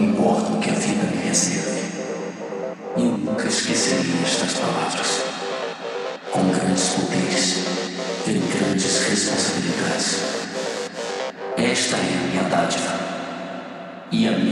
Não importa o que a vida me reserve. Eu nunca esquecerei estas palavras. Com grandes poderes, vem grandes responsabilidades. Esta é a minha dádiva e a minha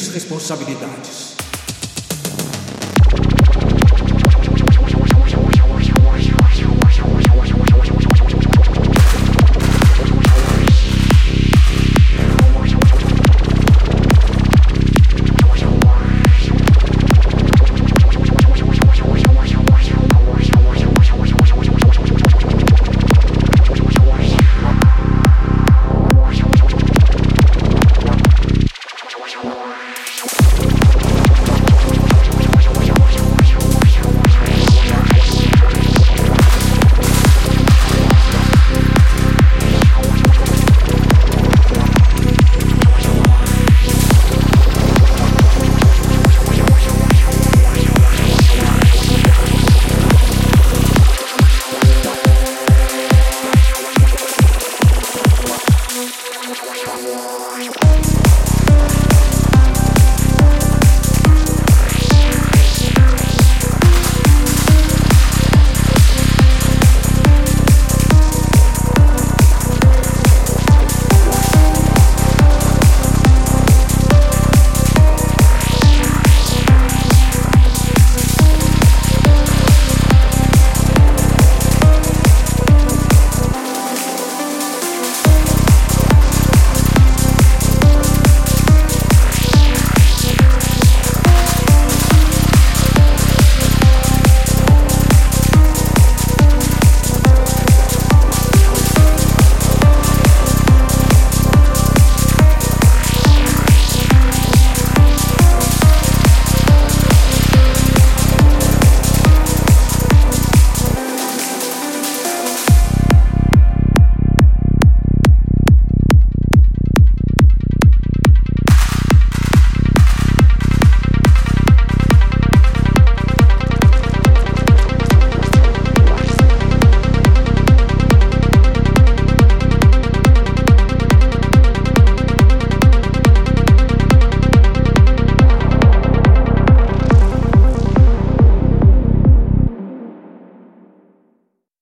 grandes responsabilidades.